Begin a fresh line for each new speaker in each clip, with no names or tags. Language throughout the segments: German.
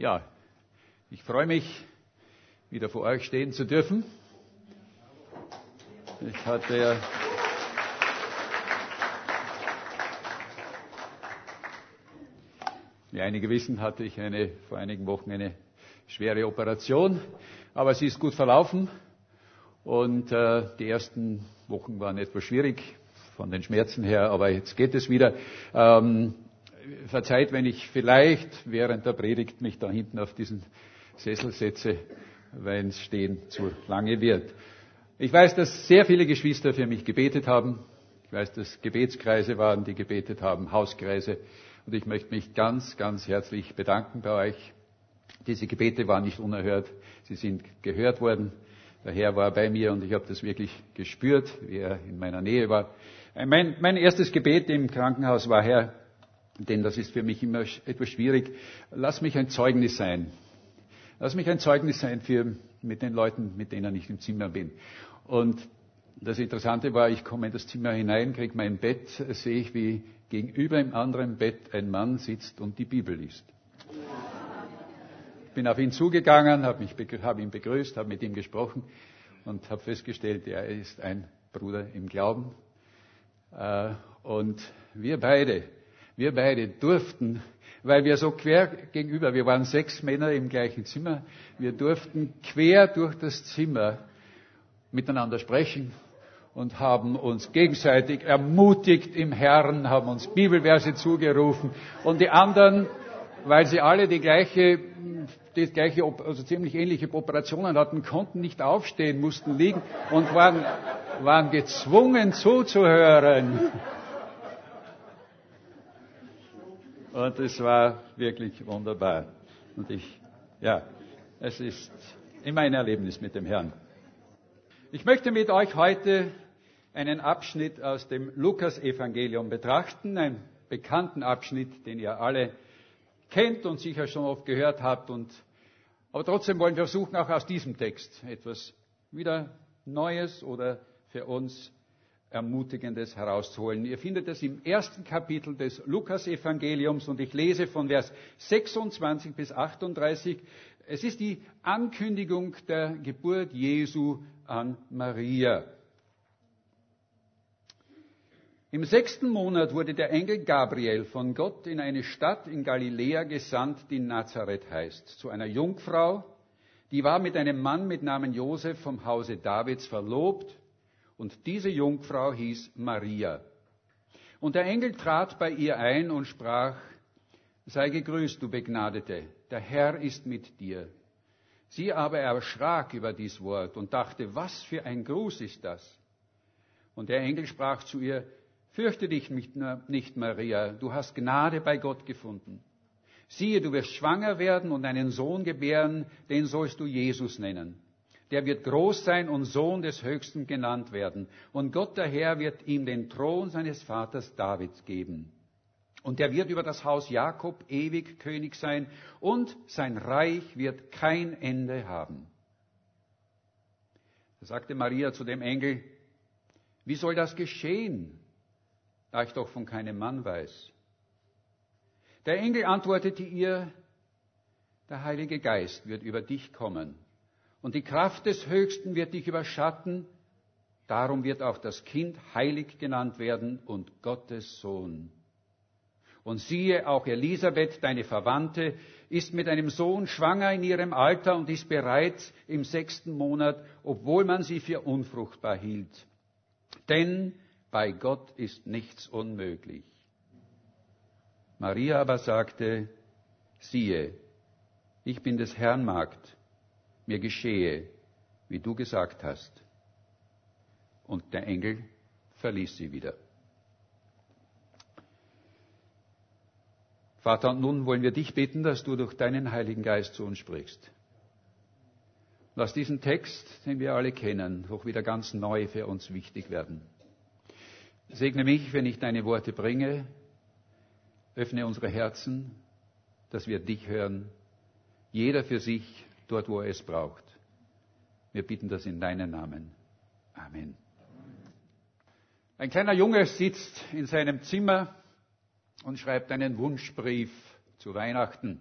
Ja, ich freue mich, wieder vor euch stehen zu dürfen. Ich hatte ja wie einige wissen, hatte ich eine, vor einigen Wochen eine schwere Operation, aber sie ist gut verlaufen und äh, die ersten Wochen waren etwas schwierig von den Schmerzen her, aber jetzt geht es wieder. Ähm, verzeiht, wenn ich vielleicht während der Predigt mich da hinten auf diesen Sessel setze, wenn es stehen zu lange wird. Ich weiß, dass sehr viele Geschwister für mich gebetet haben. Ich weiß, dass Gebetskreise waren, die gebetet haben, Hauskreise. Und ich möchte mich ganz, ganz herzlich bedanken bei euch. Diese Gebete waren nicht unerhört. Sie sind gehört worden. Der Herr war bei mir und ich habe das wirklich gespürt, wie er in meiner Nähe war. Mein, mein erstes Gebet im Krankenhaus war, Herr, denn das ist für mich immer etwas schwierig. Lass mich ein Zeugnis sein. Lass mich ein Zeugnis sein für, mit den Leuten, mit denen ich im Zimmer bin. Und das Interessante war, ich komme in das Zimmer hinein, kriege mein Bett, sehe ich, wie gegenüber im anderen Bett ein Mann sitzt und die Bibel liest. Ich bin auf ihn zugegangen, habe hab ihn begrüßt, habe mit ihm gesprochen und habe festgestellt, er ist ein Bruder im Glauben. Äh, und wir beide wir beide durften, weil wir so quer gegenüber, wir waren sechs Männer im gleichen Zimmer, wir durften quer durch das Zimmer miteinander sprechen und haben uns gegenseitig ermutigt im Herrn, haben uns Bibelverse zugerufen und die anderen, weil sie alle die gleiche, die gleiche, also ziemlich ähnliche Operationen hatten, konnten nicht aufstehen, mussten liegen und waren, waren gezwungen zuzuhören. Und es war wirklich wunderbar. Und ich, ja, es ist immer ein Erlebnis mit dem Herrn. Ich möchte mit euch heute einen Abschnitt aus dem Lukas-Evangelium betrachten, einen bekannten Abschnitt, den ihr alle kennt und sicher schon oft gehört habt. Und, aber trotzdem wollen wir versuchen, auch aus diesem Text etwas wieder Neues oder für uns Ermutigendes herauszuholen. Ihr findet es im ersten Kapitel des Lukas-Evangeliums und ich lese von Vers 26 bis 38. Es ist die Ankündigung der Geburt Jesu an Maria. Im sechsten Monat wurde der Engel Gabriel von Gott in eine Stadt in Galiläa gesandt, die Nazareth heißt, zu einer Jungfrau, die war mit einem Mann mit Namen Josef vom Hause Davids verlobt und diese Jungfrau hieß Maria. Und der Engel trat bei ihr ein und sprach, Sei gegrüßt, du Begnadete, der Herr ist mit dir. Sie aber erschrak über dies Wort und dachte, was für ein Gruß ist das? Und der Engel sprach zu ihr, Fürchte dich nicht, Maria, du hast Gnade bei Gott gefunden. Siehe, du wirst schwanger werden und einen Sohn gebären, den sollst du Jesus nennen der wird groß sein und Sohn des Höchsten genannt werden. Und Gott der Herr wird ihm den Thron seines Vaters Davids geben. Und er wird über das Haus Jakob ewig König sein und sein Reich wird kein Ende haben. Da sagte Maria zu dem Engel, wie soll das geschehen, da ich doch von keinem Mann weiß? Der Engel antwortete ihr, der Heilige Geist wird über dich kommen und die Kraft des Höchsten wird dich überschatten. Darum wird auch das Kind heilig genannt werden und Gottes Sohn. Und siehe, auch Elisabeth, deine Verwandte, ist mit einem Sohn schwanger in ihrem Alter und ist bereits im sechsten Monat, obwohl man sie für unfruchtbar hielt. Denn bei Gott ist nichts unmöglich. Maria aber sagte, siehe, ich bin des Herrn Magd mir geschehe, wie du gesagt hast. Und der Engel verließ sie wieder. Vater, und nun wollen wir dich bitten, dass du durch deinen Heiligen Geist zu uns sprichst. Lass diesen Text, den wir alle kennen, doch wieder ganz neu für uns wichtig werden. Segne mich, wenn ich deine Worte bringe. Öffne unsere Herzen, dass wir dich hören. Jeder für sich dort, wo er es braucht. Wir bitten das in deinem Namen. Amen. Ein kleiner Junge sitzt in seinem Zimmer und schreibt einen Wunschbrief zu Weihnachten.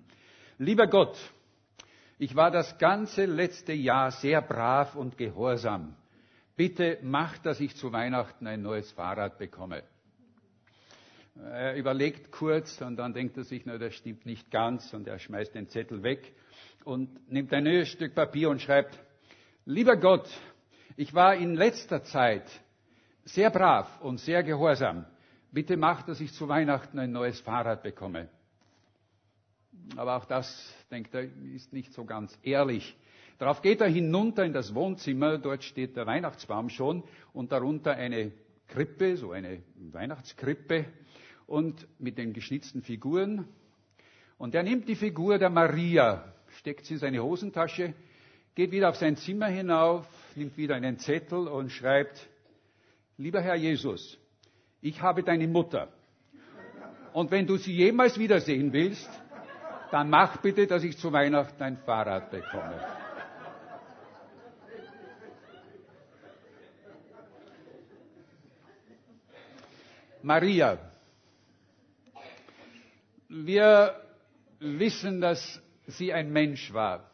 Lieber Gott, ich war das ganze letzte Jahr sehr brav und gehorsam. Bitte mach, dass ich zu Weihnachten ein neues Fahrrad bekomme. Er überlegt kurz und dann denkt er sich, na, das stimmt nicht ganz und er schmeißt den Zettel weg und nimmt ein neues Stück Papier und schreibt, lieber Gott, ich war in letzter Zeit sehr brav und sehr gehorsam. Bitte mach, dass ich zu Weihnachten ein neues Fahrrad bekomme. Aber auch das, denkt er, ist nicht so ganz ehrlich. Darauf geht er hinunter in das Wohnzimmer, dort steht der Weihnachtsbaum schon und darunter eine Krippe, so eine Weihnachtskrippe und mit den geschnitzten Figuren. Und er nimmt die Figur der Maria, steckt sie in seine Hosentasche, geht wieder auf sein Zimmer hinauf, nimmt wieder einen Zettel und schreibt, lieber Herr Jesus, ich habe deine Mutter. Und wenn du sie jemals wiedersehen willst, dann mach bitte, dass ich zu Weihnachten ein Fahrrad bekomme. Maria. Wir wissen, dass sie ein Mensch war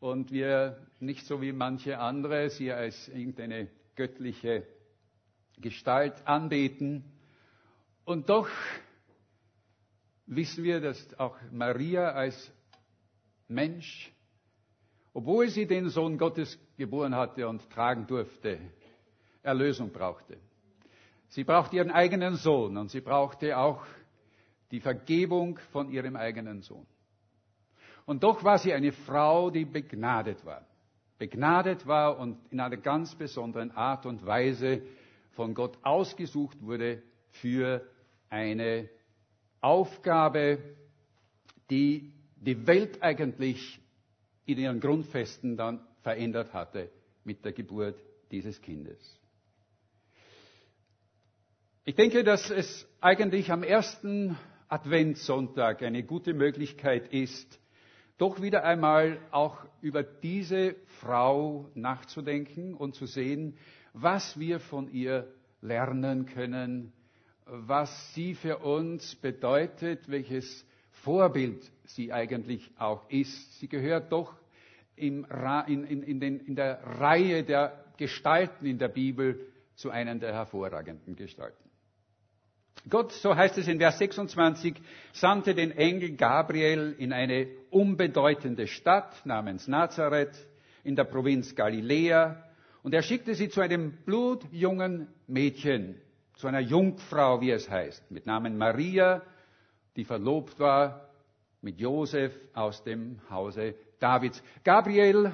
und wir nicht so wie manche andere sie als irgendeine göttliche Gestalt anbeten. Und doch wissen wir, dass auch Maria als Mensch, obwohl sie den Sohn Gottes geboren hatte und tragen durfte, Erlösung brauchte. Sie brauchte ihren eigenen Sohn und sie brauchte auch die Vergebung von ihrem eigenen Sohn. Und doch war sie eine Frau, die begnadet war. Begnadet war und in einer ganz besonderen Art und Weise von Gott ausgesucht wurde für eine Aufgabe, die die Welt eigentlich in ihren Grundfesten dann verändert hatte mit der Geburt dieses Kindes. Ich denke, dass es eigentlich am ersten Adventssonntag eine gute Möglichkeit ist, doch wieder einmal auch über diese Frau nachzudenken und zu sehen, was wir von ihr lernen können, was sie für uns bedeutet, welches Vorbild sie eigentlich auch ist. Sie gehört doch in, in, in, den, in der Reihe der Gestalten in der Bibel zu einer der hervorragenden Gestalten. Gott, so heißt es in Vers 26, sandte den Engel Gabriel in eine unbedeutende Stadt namens Nazareth in der Provinz Galiläa und er schickte sie zu einem blutjungen Mädchen, zu einer Jungfrau, wie es heißt, mit Namen Maria, die verlobt war mit Josef aus dem Hause Davids. Gabriel,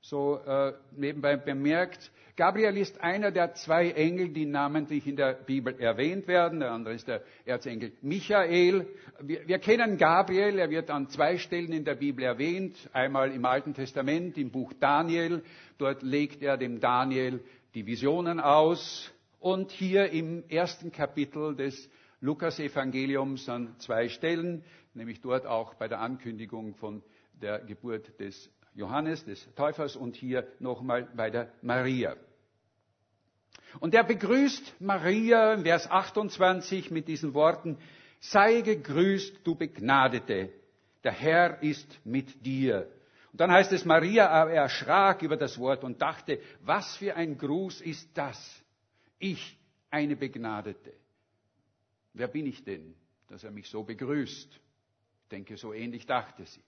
so äh, nebenbei bemerkt, Gabriel ist einer der zwei Engel, die namentlich in der Bibel erwähnt werden. Der andere ist der Erzengel Michael. Wir, wir, kennen Gabriel, er wird an zwei Stellen in der Bibel erwähnt. Einmal im Alten Testament, im Buch Daniel. Dort legt er dem Daniel die Visionen aus und hier im ersten Kapitel des Lukas-Evangeliums an zwei Stellen, nämlich dort auch bei der Ankündigung von der Geburt des Johannes, des Täufers und hier nochmal bei der Maria. Und er begrüßt Maria im Vers 28 mit diesen Worten, sei gegrüßt, du Begnadete, der Herr ist mit dir. Und dann heißt es, Maria erschrak über das Wort und dachte, was für ein Gruß ist das? Ich, eine Begnadete. Wer bin ich denn, dass er mich so begrüßt? Ich denke, so ähnlich dachte sie.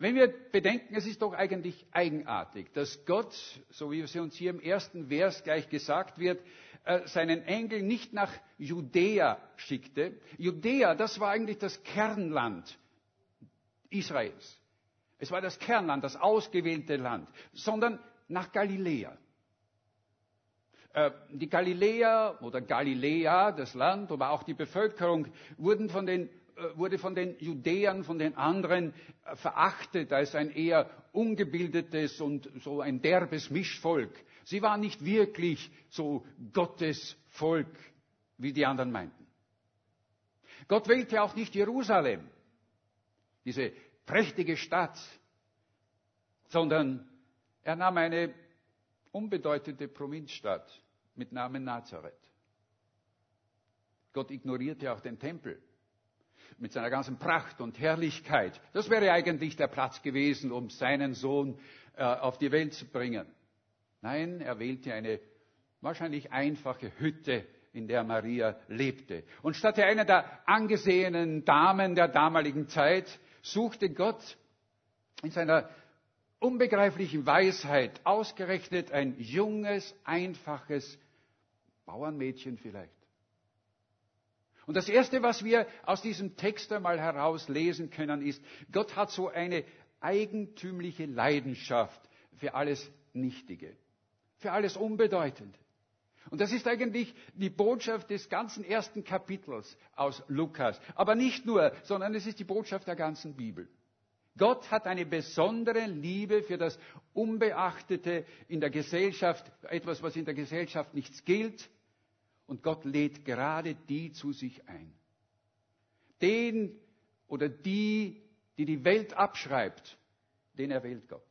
Wenn wir bedenken, es ist doch eigentlich eigenartig, dass Gott, so wie es uns hier im ersten Vers gleich gesagt wird, äh, seinen Engel nicht nach Judäa schickte. Judäa, das war eigentlich das Kernland Israels. Es war das Kernland, das ausgewählte Land, sondern nach Galiläa. Äh, die Galiläer oder Galiläa, das Land, aber auch die Bevölkerung wurden von den, wurde von den Judäern, von den anderen äh, verachtet als ein eher ungebildetes und so ein derbes Mischvolk. Sie waren nicht wirklich so Gottes Volk, wie die anderen meinten. Gott wählte auch nicht Jerusalem, diese prächtige Stadt, sondern er nahm eine unbedeutende Provinzstadt mit Namen Nazareth. Gott ignorierte auch den Tempel. Mit seiner ganzen Pracht und Herrlichkeit. Das wäre eigentlich der Platz gewesen, um seinen Sohn äh, auf die Welt zu bringen. Nein, er wählte eine wahrscheinlich einfache Hütte, in der Maria lebte. Und statt einer der angesehenen Damen der damaligen Zeit suchte Gott in seiner unbegreiflichen Weisheit ausgerechnet ein junges, einfaches Bauernmädchen vielleicht. Und das Erste, was wir aus diesem Text einmal herauslesen können, ist, Gott hat so eine eigentümliche Leidenschaft für alles Nichtige, für alles Unbedeutende. Und das ist eigentlich die Botschaft des ganzen ersten Kapitels aus Lukas. Aber nicht nur, sondern es ist die Botschaft der ganzen Bibel. Gott hat eine besondere Liebe für das Unbeachtete in der Gesellschaft, etwas, was in der Gesellschaft nichts gilt. Und Gott lädt gerade die zu sich ein. Den oder die, die die Welt abschreibt, den erwählt Gott.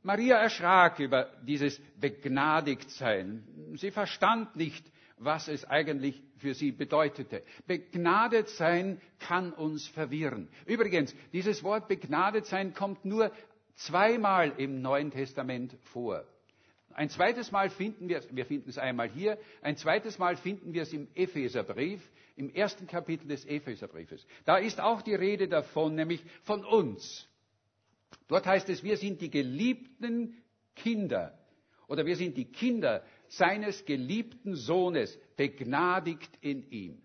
Maria erschrak über dieses Begnadigtsein. Sie verstand nicht, was es eigentlich für sie bedeutete. Begnadet sein kann uns verwirren. Übrigens, dieses Wort begnadet sein kommt nur zweimal im Neuen Testament vor. Ein zweites Mal finden wir, wir finden es einmal hier, ein zweites Mal finden wir es im Epheserbrief, im ersten Kapitel des Epheserbriefes. Da ist auch die Rede davon, nämlich von uns. Dort heißt es, wir sind die geliebten Kinder oder wir sind die Kinder seines geliebten Sohnes, begnadigt in ihm.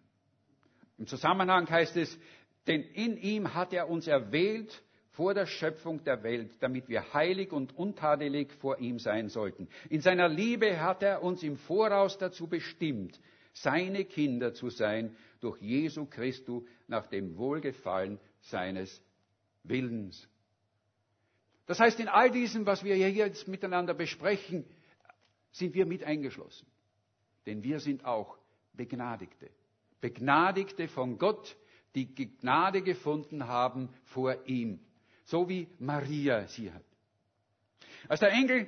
Im Zusammenhang heißt es, denn in ihm hat er uns erwählt vor der Schöpfung der Welt, damit wir heilig und untadelig vor ihm sein sollten. In seiner Liebe hat er uns im Voraus dazu bestimmt, seine Kinder zu sein, durch Jesu Christus nach dem Wohlgefallen seines Willens. Das heißt, in all diesem, was wir hier jetzt miteinander besprechen, sind wir mit eingeschlossen. Denn wir sind auch Begnadigte. Begnadigte von Gott, die Gnade gefunden haben vor ihm. So wie Maria sie hat. Als der Engel,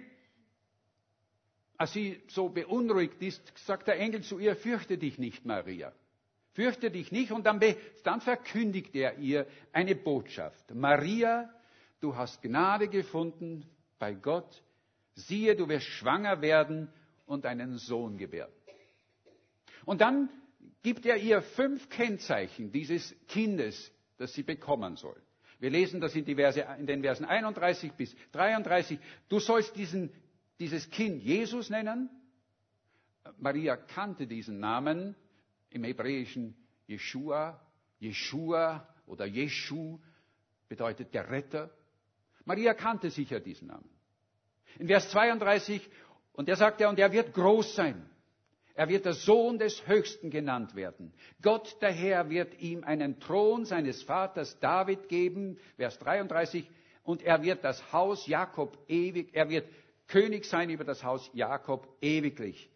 als sie so beunruhigt ist, sagt der Engel zu ihr, fürchte dich nicht, Maria. Fürchte dich nicht. Und dann, dann verkündigt er ihr eine Botschaft. Maria, du hast Gnade gefunden bei Gott, siehe, du wirst schwanger werden und einen Sohn gebären. Und dann gibt er ihr fünf Kennzeichen dieses Kindes, das sie bekommen soll. Wir lesen das in, Verse, in den Versen 31 bis 33. Du sollst diesen, dieses Kind Jesus nennen. Maria kannte diesen Namen im Hebräischen Jeshua. Jeshua oder Jeschu bedeutet der Retter. Maria kannte sicher diesen Namen. In Vers 32, und er sagt ja, und er wird groß sein. Er wird der Sohn des Höchsten genannt werden. Gott der Herr wird ihm einen Thron seines Vaters David geben. Vers 33, und er wird das Haus Jakob ewig, er wird König sein über das Haus Jakob ewiglich.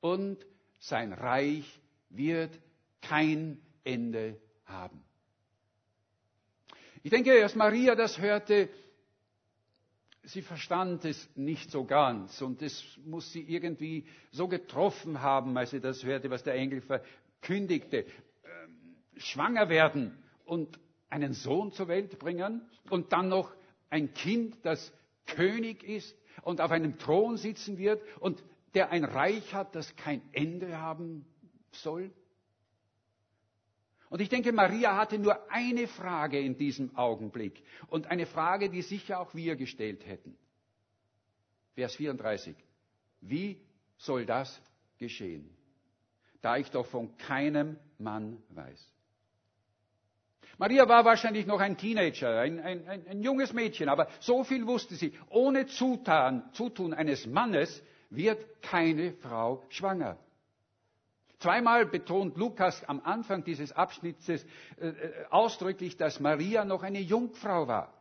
Und sein Reich wird kein Ende haben. Ich denke, als Maria das hörte, sie verstand es nicht so ganz und es muss sie irgendwie so getroffen haben, als sie das hörte, was der Engel verkündigte. Ähm, schwanger werden und einen Sohn zur Welt bringen und dann noch ein Kind, das König ist und auf einem Thron sitzen wird und der ein Reich hat, das kein Ende haben soll. Und ich denke, Maria hatte nur eine Frage in diesem Augenblick und eine Frage, die sicher auch wir gestellt hätten. Vers 34. Wie soll das geschehen, da ich doch von keinem Mann weiß? Maria war wahrscheinlich noch ein Teenager, ein, ein, ein, ein junges Mädchen, aber so viel wusste sie. Ohne Zutan, Zutun eines Mannes wird keine Frau schwanger. Zweimal betont Lukas am Anfang dieses Abschnitts äh, äh, ausdrücklich, dass Maria noch eine Jungfrau war.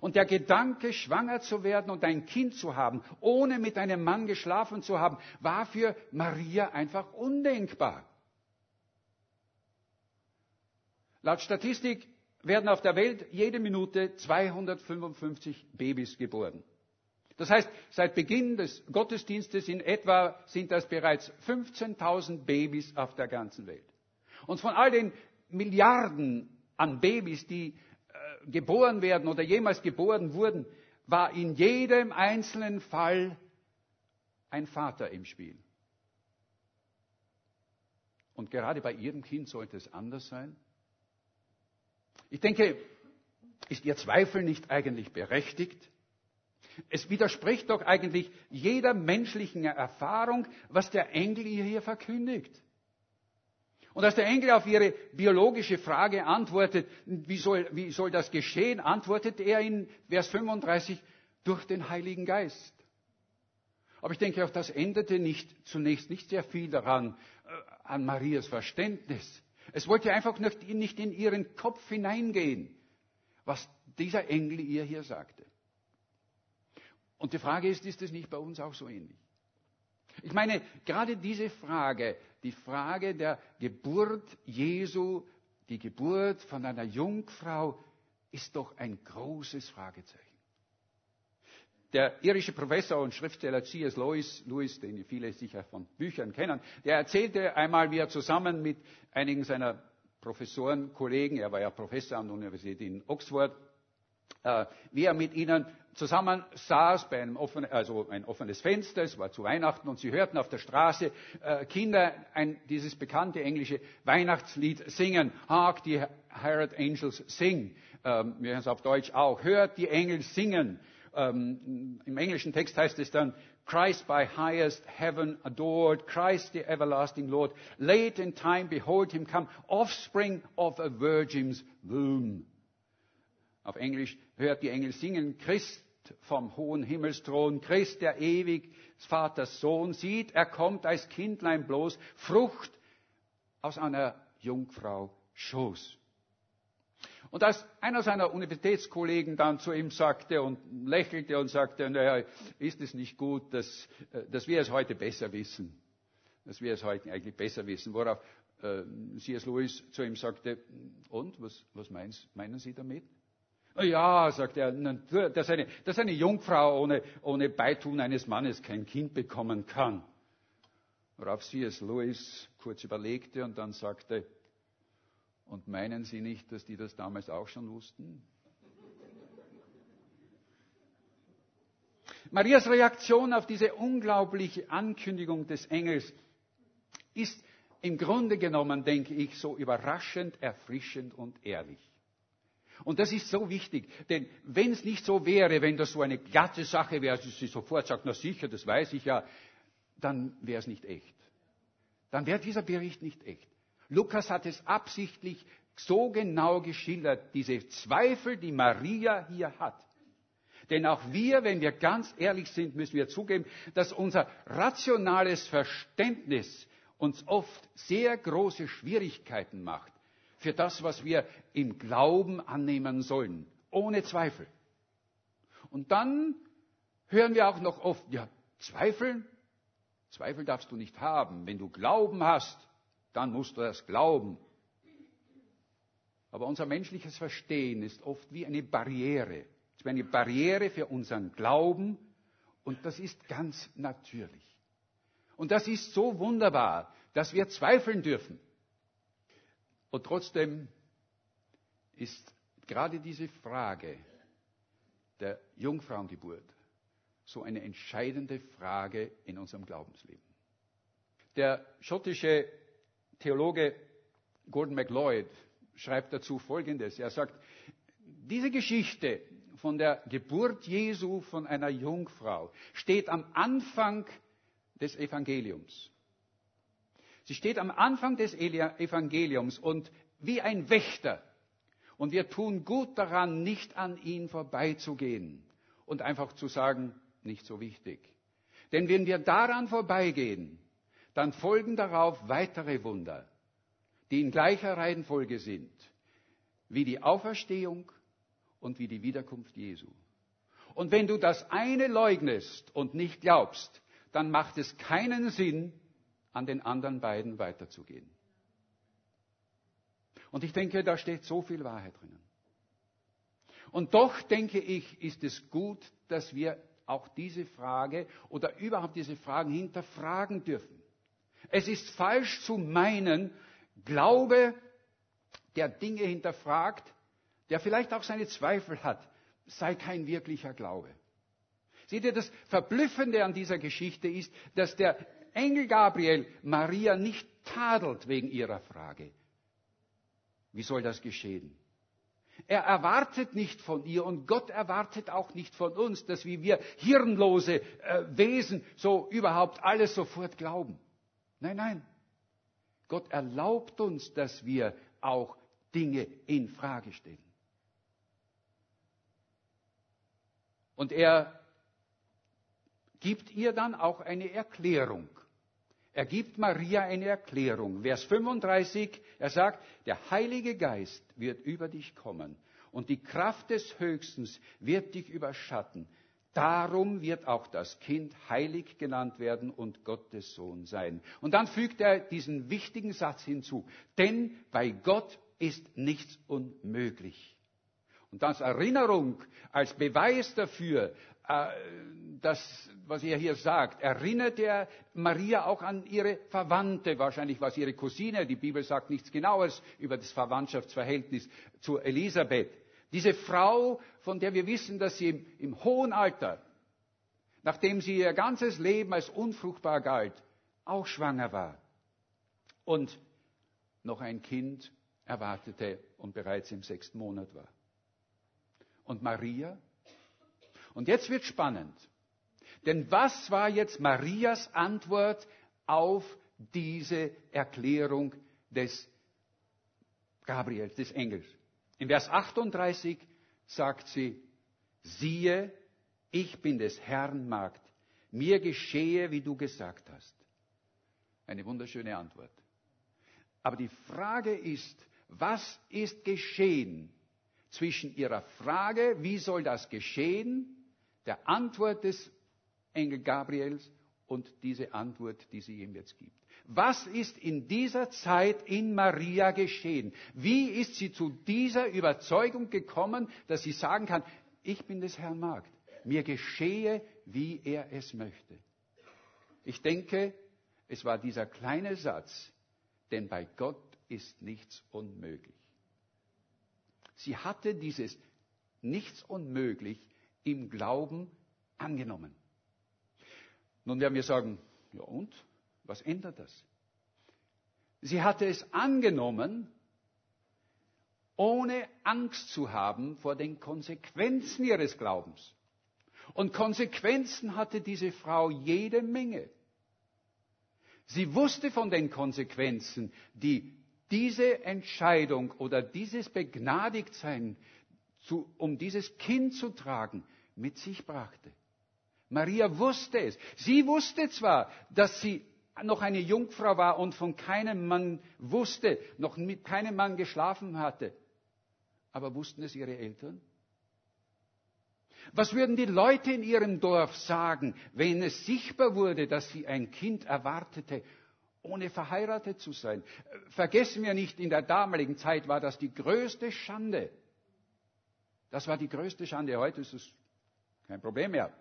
Und der Gedanke, schwanger zu werden und ein Kind zu haben, ohne mit einem Mann geschlafen zu haben, war für Maria einfach undenkbar. Laut Statistik werden auf der Welt jede Minute 255 Babys geboren. Das heißt, seit Beginn des Gottesdienstes in etwa sind das bereits 15.000 Babys auf der ganzen Welt. Und von all den Milliarden an Babys, die äh, geboren werden oder jemals geboren wurden, war in jedem einzelnen Fall ein Vater im Spiel. Und gerade bei Ihrem Kind sollte es anders sein. Ich denke, ist Ihr Zweifel nicht eigentlich berechtigt? Es widerspricht doch eigentlich jeder menschlichen Erfahrung, was der Engel ihr hier verkündigt. Und als der Engel auf ihre biologische Frage antwortet, wie soll, wie soll das geschehen, antwortet er in Vers 35 durch den Heiligen Geist. Aber ich denke, auch das änderte nicht, zunächst nicht sehr viel daran, äh, an Marias Verständnis. Es wollte einfach nicht in ihren Kopf hineingehen, was dieser Engel ihr hier sagte. Und die Frage ist, ist es nicht bei uns auch so ähnlich? Ich meine, gerade diese Frage, die Frage der Geburt Jesu, die Geburt von einer Jungfrau, ist doch ein großes Fragezeichen. Der irische Professor und Schriftsteller C.S. Lewis, Lewis, den viele sicher von Büchern kennen, der erzählte einmal, wie er zusammen mit einigen seiner Professoren, Kollegen, er war ja Professor an der Universität in Oxford, äh, wie er mit ihnen zusammen saß bei einem offenen, also ein offenes Fenster, es war zu Weihnachten und sie hörten auf der Straße äh, Kinder ein, dieses bekannte englische Weihnachtslied singen. Hark, die Hired Angels sing. Ähm, wir hören es auf Deutsch auch. Hört die Engel singen. Ähm, Im englischen Text heißt es dann, Christ by highest heaven adored, Christ the everlasting Lord, late in time behold him come, offspring of a virgin's womb. Auf Englisch hört die Engel singen, Christ vom hohen Himmelsthron, Christ, der ewig Vaters Sohn, sieht, er kommt als Kindlein bloß, Frucht aus einer Jungfrau Schoß. Und als einer seiner Universitätskollegen dann zu ihm sagte und lächelte und sagte, naja, ist es nicht gut, dass, äh, dass wir es heute besser wissen, dass wir es heute eigentlich besser wissen, worauf äh, C.S. Lewis zu ihm sagte, und, was, was meinen Sie damit? Ja, sagt er, dass eine, dass eine Jungfrau ohne, ohne Beitun eines Mannes kein Kind bekommen kann. Worauf C.S. Lewis kurz überlegte und dann sagte, und meinen Sie nicht, dass die das damals auch schon wussten? Marias Reaktion auf diese unglaubliche Ankündigung des Engels ist im Grunde genommen, denke ich, so überraschend, erfrischend und ehrlich. Und das ist so wichtig, denn wenn es nicht so wäre, wenn das so eine glatte Sache wäre, dass sie sofort sagt, na sicher, das weiß ich ja, dann wäre es nicht echt. Dann wäre dieser Bericht nicht echt. Lukas hat es absichtlich so genau geschildert, diese Zweifel, die Maria hier hat. Denn auch wir, wenn wir ganz ehrlich sind, müssen wir zugeben, dass unser rationales Verständnis uns oft sehr große Schwierigkeiten macht für das, was wir im Glauben annehmen sollen. Ohne Zweifel. Und dann hören wir auch noch oft, ja, Zweifel? Zweifel darfst du nicht haben. Wenn du Glauben hast, dann musst du das glauben. Aber unser menschliches Verstehen ist oft wie eine Barriere. Es ist eine Barriere für unseren Glauben und das ist ganz natürlich. Und das ist so wunderbar, dass wir zweifeln dürfen. Und trotzdem ist gerade diese Frage der Jungfrauengeburt so eine entscheidende Frage in unserem Glaubensleben. Der schottische Theologe Gordon MacLeod schreibt dazu Folgendes. Er sagt, diese Geschichte von der Geburt Jesu von einer Jungfrau steht am Anfang des Evangeliums. Sie steht am Anfang des Evangeliums und wie ein Wächter. Und wir tun gut daran, nicht an ihn vorbeizugehen und einfach zu sagen, nicht so wichtig. Denn wenn wir daran vorbeigehen, dann folgen darauf weitere Wunder, die in gleicher Reihenfolge sind, wie die Auferstehung und wie die Wiederkunft Jesu. Und wenn du das eine leugnest und nicht glaubst, dann macht es keinen Sinn, an den anderen beiden weiterzugehen. Und ich denke, da steht so viel Wahrheit drinnen. Und doch denke ich, ist es gut, dass wir auch diese Frage oder überhaupt diese Fragen hinterfragen dürfen. Es ist falsch zu meinen, Glaube, der Dinge hinterfragt, der vielleicht auch seine Zweifel hat, sei kein wirklicher Glaube. Seht ihr, das Verblüffende an dieser Geschichte ist, dass der Engel Gabriel Maria nicht tadelt wegen ihrer Frage. Wie soll das geschehen? Er erwartet nicht von ihr und Gott erwartet auch nicht von uns, dass wie wir hirnlose äh, Wesen so überhaupt alles sofort glauben. Nein, nein. Gott erlaubt uns, dass wir auch Dinge in Frage stellen. Und er gibt ihr dann auch eine Erklärung. Er gibt Maria eine Erklärung. Vers 35, er sagt, der Heilige Geist wird über dich kommen und die Kraft des Höchstens wird dich überschatten. Darum wird auch das Kind heilig genannt werden und Gottes Sohn sein. Und dann fügt er diesen wichtigen Satz hinzu. Denn bei Gott ist nichts unmöglich. Und als Erinnerung, als Beweis dafür, das, was er hier sagt, erinnert er Maria auch an ihre Verwandte, wahrscheinlich war es ihre Cousine, die Bibel sagt nichts Genaues über das Verwandtschaftsverhältnis zu Elisabeth. Diese Frau, von der wir wissen, dass sie im, im hohen Alter, nachdem sie ihr ganzes Leben als unfruchtbar galt, auch schwanger war und noch ein Kind erwartete und bereits im sechsten Monat war. Und Maria? Und jetzt wird spannend. Denn was war jetzt Marias Antwort auf diese Erklärung des Gabriels, des Engels? In Vers 38 sagt sie, siehe, ich bin des Herrn Magd, mir geschehe, wie du gesagt hast. Eine wunderschöne Antwort. Aber die Frage ist, was ist geschehen zwischen ihrer Frage, wie soll das geschehen, der Antwort des Engel Gabriels und diese Antwort, die sie ihm jetzt gibt. Was ist in dieser Zeit in Maria geschehen? Wie ist sie zu dieser Überzeugung gekommen, dass sie sagen kann, ich bin des Herrn Magd, mir geschehe, wie er es möchte? Ich denke, es war dieser kleine Satz, denn bei Gott ist nichts unmöglich. Sie hatte dieses nichts unmöglich im Glauben angenommen. Nun werden wir sagen, ja und? Was ändert das? Sie hatte es angenommen, ohne Angst zu haben vor den Konsequenzen ihres Glaubens. Und Konsequenzen hatte diese Frau jede Menge. Sie wusste von den Konsequenzen, die diese Entscheidung oder dieses Begnadigtsein, zu, um dieses Kind zu tragen, mit sich brachte. Maria wusste es. Sie wusste zwar, dass sie noch eine Jungfrau war und von keinem Mann wusste, noch mit keinem Mann geschlafen hatte. Aber wussten es ihre Eltern? Was würden die Leute in ihrem Dorf sagen, wenn es sichtbar wurde, dass sie ein Kind erwartete ohne verheiratet zu sein. Vergessen wir nicht, in der damaligen Zeit war das die größte Schande. Das war die größte Schande. Heute ist es kein Problem mehr.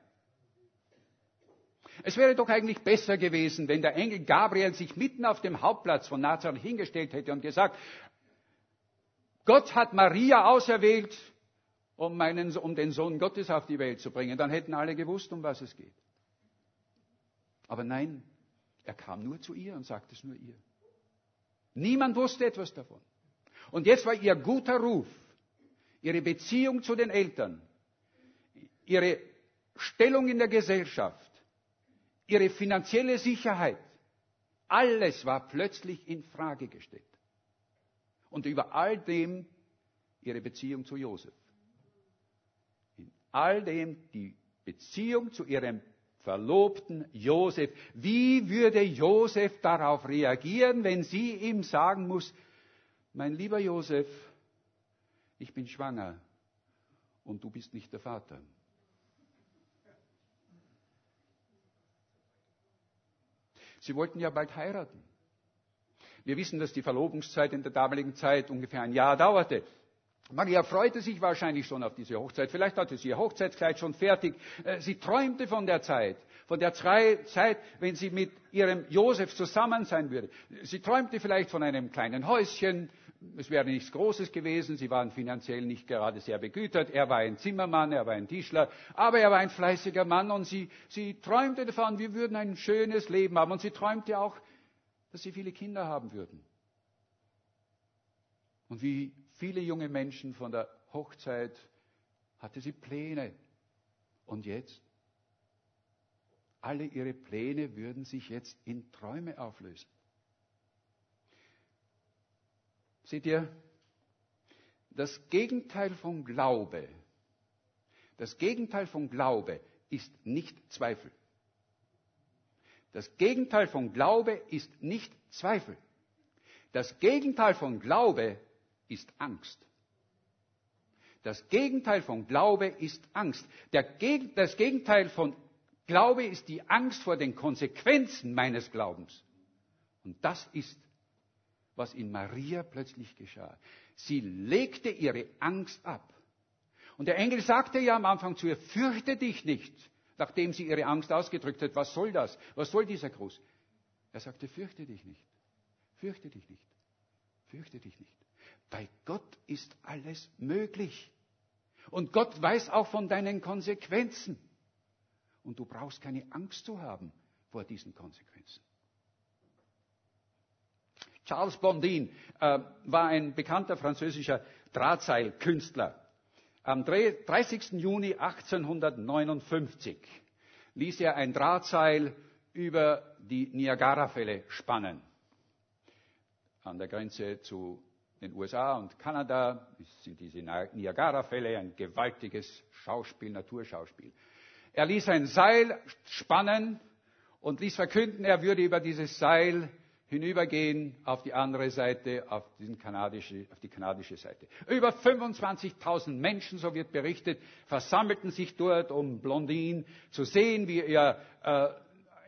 Es wäre doch eigentlich besser gewesen, wenn der Engel Gabriel sich mitten auf dem Hauptplatz von Nazareth hingestellt hätte und gesagt, Gott hat Maria auserwählt, um, meinen, um den Sohn Gottes auf die Welt zu bringen. Dann hätten alle gewusst, um was es geht. Aber nein, er kam nur zu ihr und sagte es nur ihr. Niemand wusste etwas davon. Und jetzt war ihr guter Ruf, ihre Beziehung zu den Eltern, ihre Stellung in der Gesellschaft, ihre finanzielle Sicherheit, alles war plötzlich in Frage gestellt. Und über all dem ihre Beziehung zu Josef. In all dem die Beziehung zu ihrem Verlobten Josef. Wie würde Josef darauf reagieren, wenn sie ihm sagen muss, mein lieber Josef, ich bin schwanger und du bist nicht der Vater. Sie wollten ja bald heiraten. Wir wissen, dass die Verlobungszeit in der damaligen Zeit ungefähr ein Jahr dauerte. Maria freute sich wahrscheinlich schon auf diese Hochzeit. Vielleicht hatte sie ihr Hochzeitskleid schon fertig. Äh, sie träumte von der Zeit, von der Zeit, wenn sie mit ihrem Josef zusammen sein würde. Sie träumte vielleicht von einem kleinen Häuschen. Es wäre nichts Großes gewesen. Sie waren finanziell nicht gerade sehr begütert. Er war ein Zimmermann, er war ein Tischler, aber er war ein fleißiger Mann und sie, sie träumte davon, wir würden ein schönes Leben haben. Und sie träumte auch, dass sie viele Kinder haben würden. Und wie viele junge Menschen von der Hochzeit hatte sie Pläne. Und jetzt? Alle ihre Pläne würden sich jetzt in Träume auflösen. Seht ihr, das Gegenteil von Glaube, das Gegenteil von Glaube ist nicht Zweifel. Das Gegenteil von Glaube ist nicht Zweifel. Das Gegenteil von Glaube ist Angst. Das Gegenteil von Glaube ist Angst. Geg das Gegenteil von Glaube ist die Angst vor den Konsequenzen meines Glaubens. Und das ist, was in Maria plötzlich geschah. Sie legte ihre Angst ab. Und der Engel sagte ja am Anfang zu ihr, fürchte dich nicht, nachdem sie ihre Angst ausgedrückt hat. Was soll das? Was soll dieser Gruß? Er sagte, fürchte dich nicht. Fürchte dich nicht. Fürchte dich nicht. Bei Gott ist alles möglich. Und Gott weiß auch von deinen Konsequenzen. Und du brauchst keine Angst zu haben vor diesen Konsequenzen. Charles Bondin äh, war ein bekannter französischer Drahtseilkünstler. Am 30. Juni 1859 ließ er ein Drahtseil über die Niagarafälle spannen. An der Grenze zu den USA und Kanada sind diese Niagara-Fälle ein gewaltiges Schauspiel, Naturschauspiel. Er ließ ein Seil spannen und ließ verkünden, er würde über dieses Seil hinübergehen auf die andere Seite, auf, kanadische, auf die kanadische Seite. Über 25.000 Menschen, so wird berichtet, versammelten sich dort, um Blondin zu sehen, wie er äh,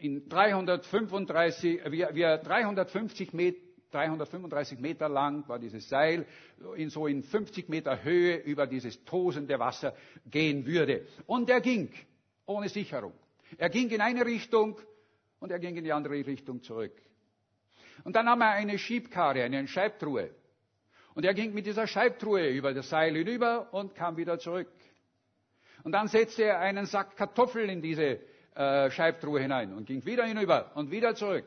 in 335, wie, wie er 350 Meter 335 Meter lang war dieses Seil, in so in 50 Meter Höhe über dieses tosende Wasser gehen würde. Und er ging ohne Sicherung. Er ging in eine Richtung und er ging in die andere Richtung zurück. Und dann nahm er eine Schiebkarre, eine Scheibtruhe. Und er ging mit dieser Scheibtruhe über das Seil hinüber und kam wieder zurück. Und dann setzte er einen Sack Kartoffeln in diese äh, Scheibtruhe hinein und ging wieder hinüber und wieder zurück.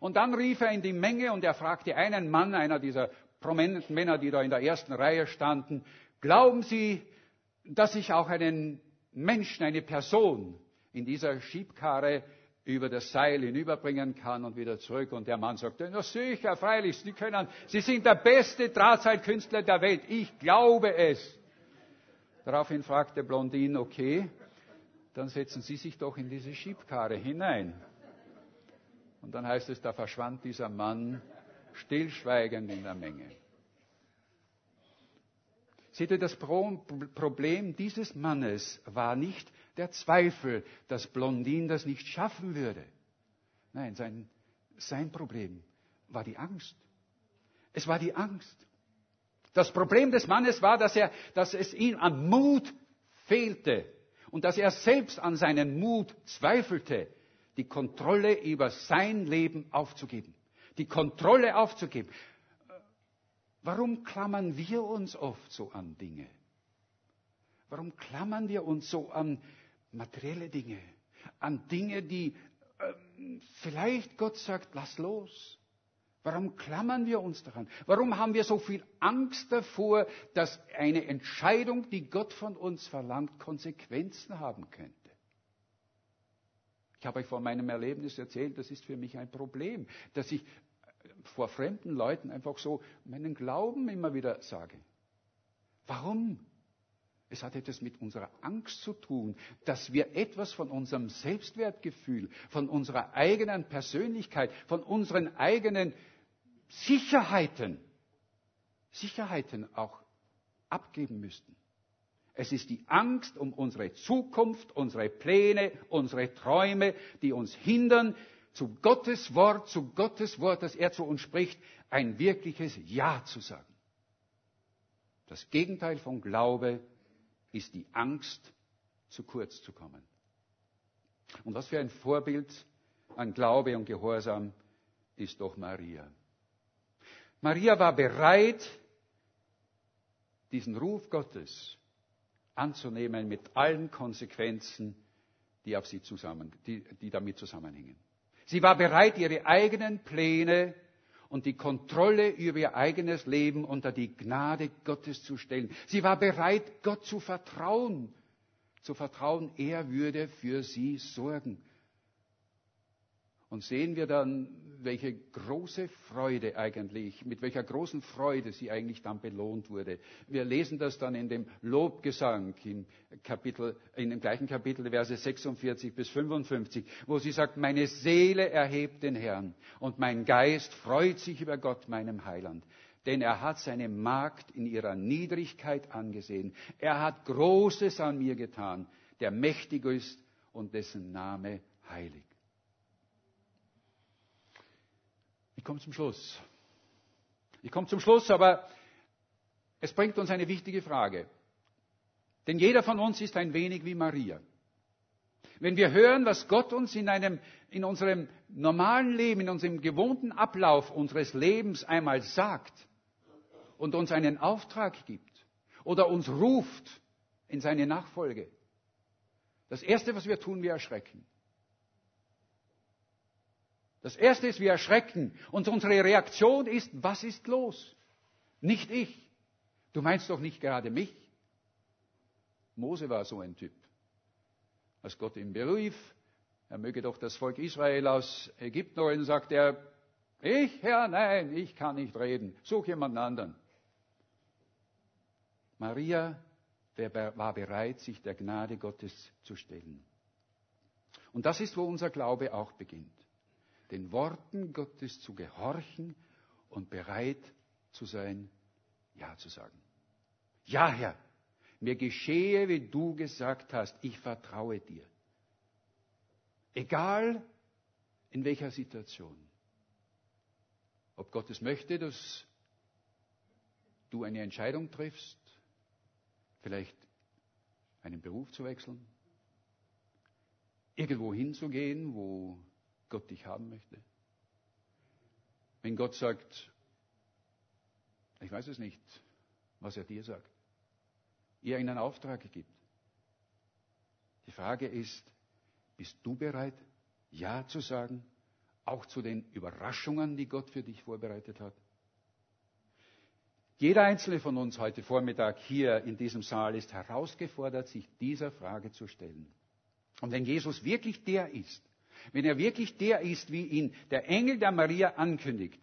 Und dann rief er in die Menge und er fragte einen Mann, einer dieser prominenten Männer, die da in der ersten Reihe standen, glauben Sie, dass ich auch einen Menschen, eine Person in dieser Schiebkarre über das Seil hinüberbringen kann und wieder zurück. Und der Mann sagte, na sicher, freilich, Sie können, Sie sind der beste Drahtseilkünstler der Welt. Ich glaube es. Daraufhin fragte Blondin, okay, dann setzen Sie sich doch in diese Schiebkarre hinein. Und dann heißt es, da verschwand dieser Mann stillschweigend in der Menge. Seht ihr, das Problem dieses Mannes war nicht der Zweifel, dass Blondin das nicht schaffen würde. Nein, sein, sein Problem war die Angst. Es war die Angst. Das Problem des Mannes war, dass, er, dass es ihm an Mut fehlte und dass er selbst an seinen Mut zweifelte die Kontrolle über sein Leben aufzugeben. Die Kontrolle aufzugeben. Warum klammern wir uns oft so an Dinge? Warum klammern wir uns so an materielle Dinge? An Dinge, die äh, vielleicht Gott sagt, lass los. Warum klammern wir uns daran? Warum haben wir so viel Angst davor, dass eine Entscheidung, die Gott von uns verlangt, Konsequenzen haben könnte? Ich habe euch von meinem Erlebnis erzählt, das ist für mich ein Problem, dass ich vor fremden Leuten einfach so meinen Glauben immer wieder sage. Warum? Es hat etwas mit unserer Angst zu tun, dass wir etwas von unserem Selbstwertgefühl, von unserer eigenen Persönlichkeit, von unseren eigenen Sicherheiten, Sicherheiten auch abgeben müssten. Es ist die Angst um unsere Zukunft, unsere Pläne, unsere Träume, die uns hindern, zu Gottes Wort, zu Gottes Wort, das er zu uns spricht, ein wirkliches Ja zu sagen. Das Gegenteil von Glaube ist die Angst, zu kurz zu kommen. Und was für ein Vorbild an Glaube und Gehorsam ist doch Maria. Maria war bereit, diesen Ruf Gottes anzunehmen mit allen Konsequenzen, die, auf sie zusammen, die, die damit zusammenhängen. Sie war bereit, ihre eigenen Pläne und die Kontrolle über ihr eigenes Leben unter die Gnade Gottes zu stellen. Sie war bereit, Gott zu vertrauen, zu vertrauen, er würde für sie sorgen. Und sehen wir dann, welche große Freude eigentlich, mit welcher großen Freude sie eigentlich dann belohnt wurde. Wir lesen das dann in dem Lobgesang im, Kapitel, in dem gleichen Kapitel, Verse 46 bis 55, wo sie sagt, meine Seele erhebt den Herrn und mein Geist freut sich über Gott, meinem Heiland. Denn er hat seine Magd in ihrer Niedrigkeit angesehen. Er hat Großes an mir getan, der mächtig ist und dessen Name heilig. Ich komme zum Schluss. Ich komme zum Schluss, aber es bringt uns eine wichtige Frage. Denn jeder von uns ist ein wenig wie Maria. Wenn wir hören, was Gott uns in, einem, in unserem normalen Leben, in unserem gewohnten Ablauf unseres Lebens einmal sagt und uns einen Auftrag gibt oder uns ruft in seine Nachfolge, das Erste, was wir tun, wir erschrecken. Das erste ist, wir erschrecken und unsere Reaktion ist, was ist los? Nicht ich. Du meinst doch nicht gerade mich. Mose war so ein Typ. Als Gott ihn berief, er möge doch das Volk Israel aus Ägypten holen, sagt er, ich, Herr, nein, ich kann nicht reden. Such jemanden anderen. Maria war bereit, sich der Gnade Gottes zu stellen. Und das ist, wo unser Glaube auch beginnt den Worten Gottes zu gehorchen und bereit zu sein, Ja zu sagen. Ja, Herr, mir geschehe, wie du gesagt hast, ich vertraue dir. Egal in welcher Situation. Ob Gott es möchte, dass du eine Entscheidung triffst, vielleicht einen Beruf zu wechseln, irgendwo hinzugehen, wo Gott dich haben möchte? Wenn Gott sagt, ich weiß es nicht, was er dir sagt, ihr einen Auftrag gibt. Die Frage ist, bist du bereit, Ja zu sagen, auch zu den Überraschungen, die Gott für dich vorbereitet hat? Jeder einzelne von uns heute Vormittag hier in diesem Saal ist herausgefordert, sich dieser Frage zu stellen. Und wenn Jesus wirklich der ist, wenn er wirklich der ist, wie ihn der Engel der Maria ankündigt,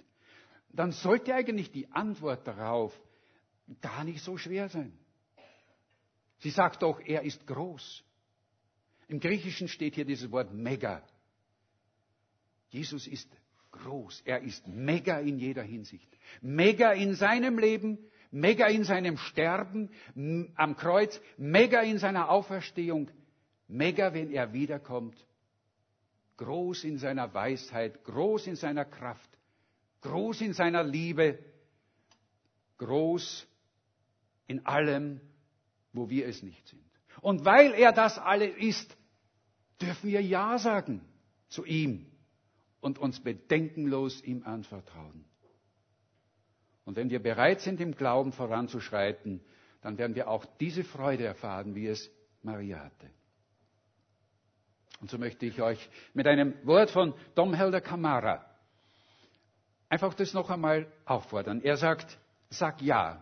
dann sollte eigentlich die Antwort darauf gar nicht so schwer sein. Sie sagt doch, er ist groß. Im Griechischen steht hier dieses Wort mega. Jesus ist groß. Er ist mega in jeder Hinsicht. Mega in seinem Leben, mega in seinem Sterben am Kreuz, mega in seiner Auferstehung, mega, wenn er wiederkommt groß in seiner Weisheit, groß in seiner Kraft, groß in seiner Liebe, groß in allem, wo wir es nicht sind. Und weil er das alles ist, dürfen wir Ja sagen zu ihm und uns bedenkenlos ihm anvertrauen. Und wenn wir bereit sind, im Glauben voranzuschreiten, dann werden wir auch diese Freude erfahren, wie es Maria hatte. Und so möchte ich euch mit einem Wort von Dom Helder Kamara einfach das noch einmal auffordern. Er sagt, sag ja.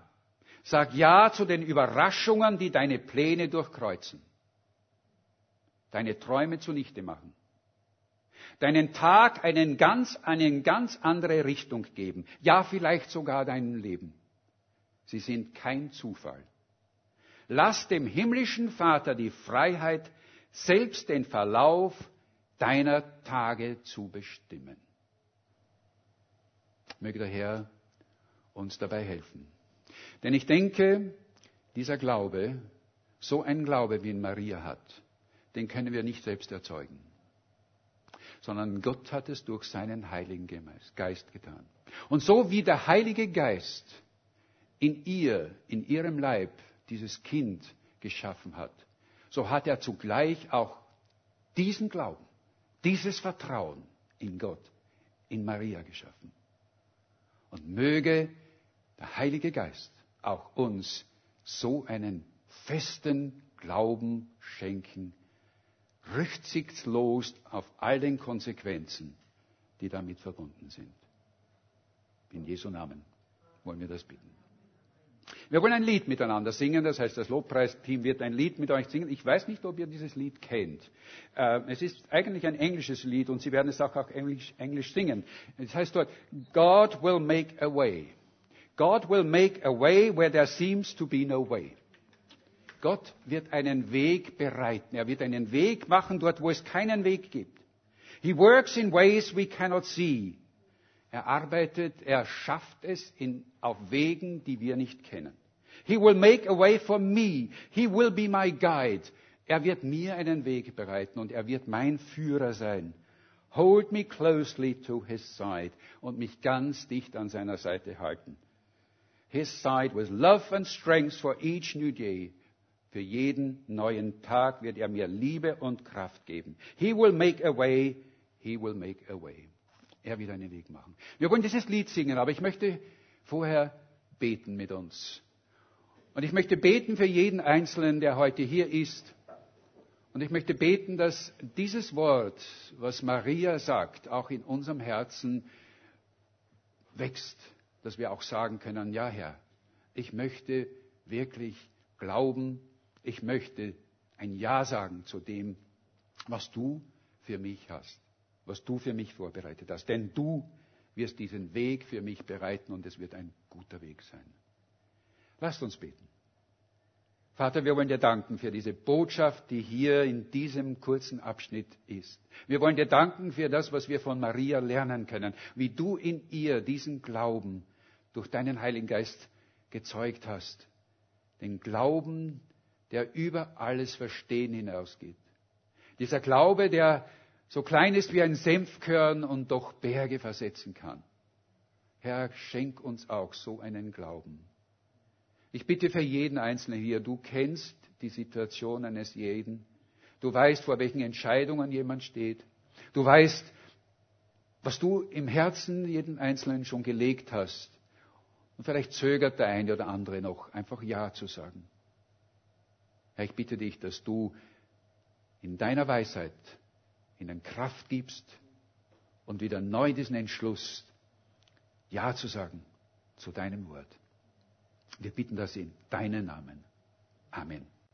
Sag ja zu den Überraschungen, die deine Pläne durchkreuzen. Deine Träume zunichte machen. Deinen Tag einen ganz, eine ganz andere Richtung geben. Ja, vielleicht sogar deinem Leben. Sie sind kein Zufall. Lass dem himmlischen Vater die Freiheit, selbst den Verlauf deiner Tage zu bestimmen. Möge der Herr uns dabei helfen. Denn ich denke, dieser Glaube, so ein Glaube, wie ihn Maria hat, den können wir nicht selbst erzeugen, sondern Gott hat es durch seinen Heiligen Geist getan. Und so wie der Heilige Geist in ihr, in ihrem Leib dieses Kind geschaffen hat, so hat er zugleich auch diesen Glauben, dieses Vertrauen in Gott, in Maria geschaffen. Und möge der Heilige Geist auch uns so einen festen Glauben schenken, rücksichtslos auf all den Konsequenzen, die damit verbunden sind. In Jesu Namen wollen wir das bitten. Wir wollen ein Lied miteinander singen, das heißt, das Lobpreisteam wird ein Lied mit euch singen. Ich weiß nicht, ob ihr dieses Lied kennt. Äh, es ist eigentlich ein englisches Lied und Sie werden es auch auf Englisch, Englisch singen. Es heißt dort, God will make a way. God will make a way where there seems to be no way. Gott wird einen Weg bereiten. Er wird einen Weg machen dort, wo es keinen Weg gibt. He works in ways we cannot see. Er arbeitet, er schafft es in, auf Wegen, die wir nicht kennen. He will make a way for me. He will be my guide. Er wird mir einen Weg bereiten und er wird mein Führer sein. Hold me closely to his side und mich ganz dicht an seiner Seite halten. His side with love and strength for each new day. Für jeden neuen Tag wird er mir Liebe und Kraft geben. He will make a way. He will make a way. Er wird einen Weg machen. Wir wollen dieses Lied singen, aber ich möchte vorher beten mit uns. Und ich möchte beten für jeden Einzelnen, der heute hier ist. Und ich möchte beten, dass dieses Wort, was Maria sagt, auch in unserem Herzen wächst, dass wir auch sagen können, ja Herr, ich möchte wirklich glauben, ich möchte ein Ja sagen zu dem, was du für mich hast was du für mich vorbereitet hast. Denn du wirst diesen Weg für mich bereiten und es wird ein guter Weg sein. Lasst uns beten. Vater, wir wollen dir danken für diese Botschaft, die hier in diesem kurzen Abschnitt ist. Wir wollen dir danken für das, was wir von Maria lernen können, wie du in ihr diesen Glauben durch deinen Heiligen Geist gezeugt hast. Den Glauben, der über alles Verstehen hinausgeht. Dieser Glaube, der so klein ist wie ein Senfkörn und doch Berge versetzen kann. Herr, schenk uns auch so einen Glauben. Ich bitte für jeden Einzelnen hier, du kennst die Situation eines jeden. Du weißt, vor welchen Entscheidungen jemand steht. Du weißt, was du im Herzen jeden Einzelnen schon gelegt hast. Und vielleicht zögert der eine oder andere noch, einfach Ja zu sagen. Herr, ich bitte dich, dass du in deiner Weisheit ihnen Kraft gibst und wieder neu diesen Entschluss, Ja zu sagen zu deinem Wort. Wir bitten das in deinen Namen. Amen.